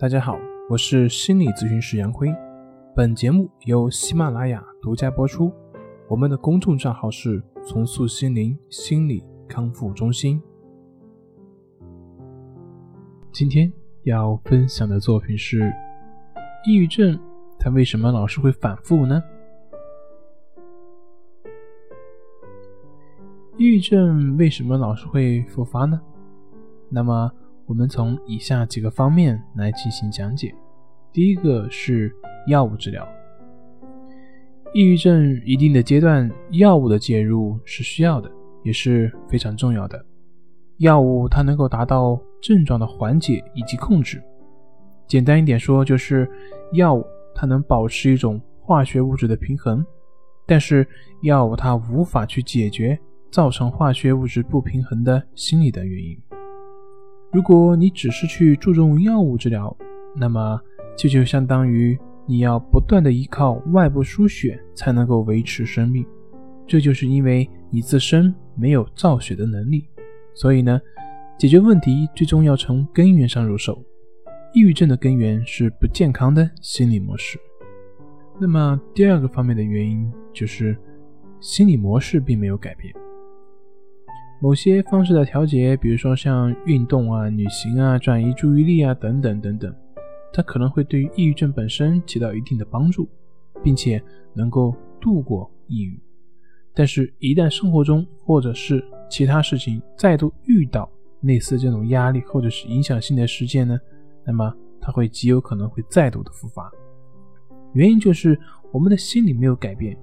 大家好，我是心理咨询师杨辉。本节目由喜马拉雅独家播出。我们的公众账号是“重塑心灵心理康复中心”。今天要分享的作品是：抑郁症，它为什么老是会反复呢？抑郁症为什么老是会复发呢？那么。我们从以下几个方面来进行讲解。第一个是药物治疗。抑郁症一定的阶段，药物的介入是需要的，也是非常重要的。药物它能够达到症状的缓解以及控制。简单一点说，就是药物它能保持一种化学物质的平衡，但是药物它无法去解决造成化学物质不平衡的心理的原因。如果你只是去注重药物治疗，那么这就相当于你要不断的依靠外部输血才能够维持生命。这就是因为你自身没有造血的能力。所以呢，解决问题最终要从根源上入手。抑郁症的根源是不健康的心理模式。那么第二个方面的原因就是心理模式并没有改变。某些方式的调节，比如说像运动啊、旅行啊、转移注意力啊等等等等，它可能会对于抑郁症本身起到一定的帮助，并且能够度过抑郁。但是，一旦生活中或者是其他事情再度遇到类似这种压力或者是影响性的事件呢，那么它会极有可能会再度的复发。原因就是我们的心理没有改变，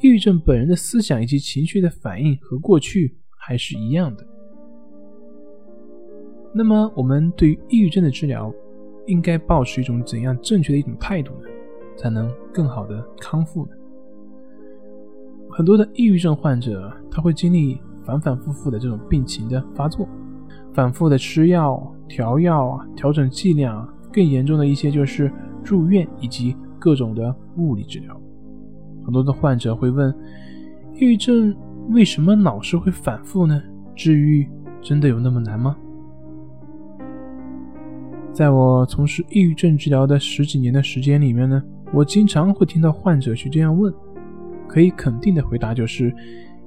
抑郁症本人的思想以及情绪的反应和过去。还是一样的。那么，我们对于抑郁症的治疗，应该保持一种怎样正确的一种态度呢？才能更好的康复呢？很多的抑郁症患者，他会经历反反复复的这种病情的发作，反复的吃药、调药啊，调整剂量啊，更严重的一些就是住院以及各种的物理治疗。很多的患者会问，抑郁症。为什么老是会反复呢？治愈真的有那么难吗？在我从事抑郁症治疗的十几年的时间里面呢，我经常会听到患者去这样问。可以肯定的回答就是，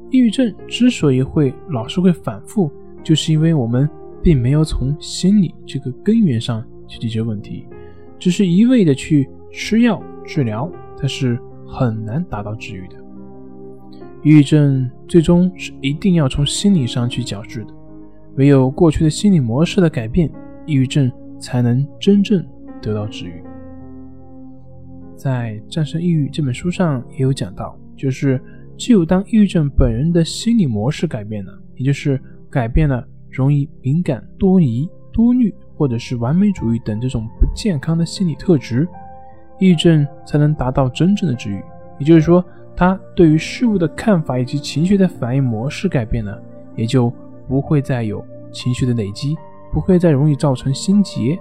抑郁症之所以会老是会反复，就是因为我们并没有从心理这个根源上去解决问题，只是一味的去吃药治疗，它是很难达到治愈的。抑郁症最终是一定要从心理上去矫治的，唯有过去的心理模式的改变，抑郁症才能真正得到治愈。在《战胜抑郁》这本书上也有讲到，就是只有当抑郁症本人的心理模式改变了，也就是改变了容易敏感、多疑、多虑或者是完美主义等这种不健康的心理特质，抑郁症才能达到真正的治愈。也就是说。他对于事物的看法以及情绪的反应模式改变了，也就不会再有情绪的累积，不会再容易造成心结。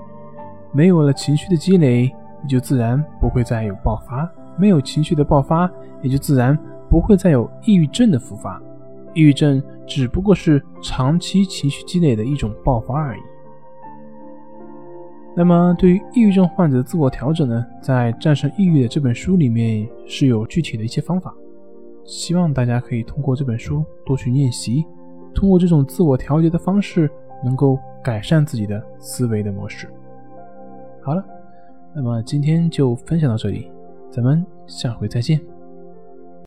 没有了情绪的积累，也就自然不会再有爆发。没有情绪的爆发，也就自然不会再有抑郁症的复发。抑郁症只不过是长期情绪积累的一种爆发而已。那么，对于抑郁症患者的自我调整呢，在《战胜抑郁》的这本书里面是有具体的一些方法，希望大家可以通过这本书多去练习，通过这种自我调节的方式，能够改善自己的思维的模式。好了，那么今天就分享到这里，咱们下回再见。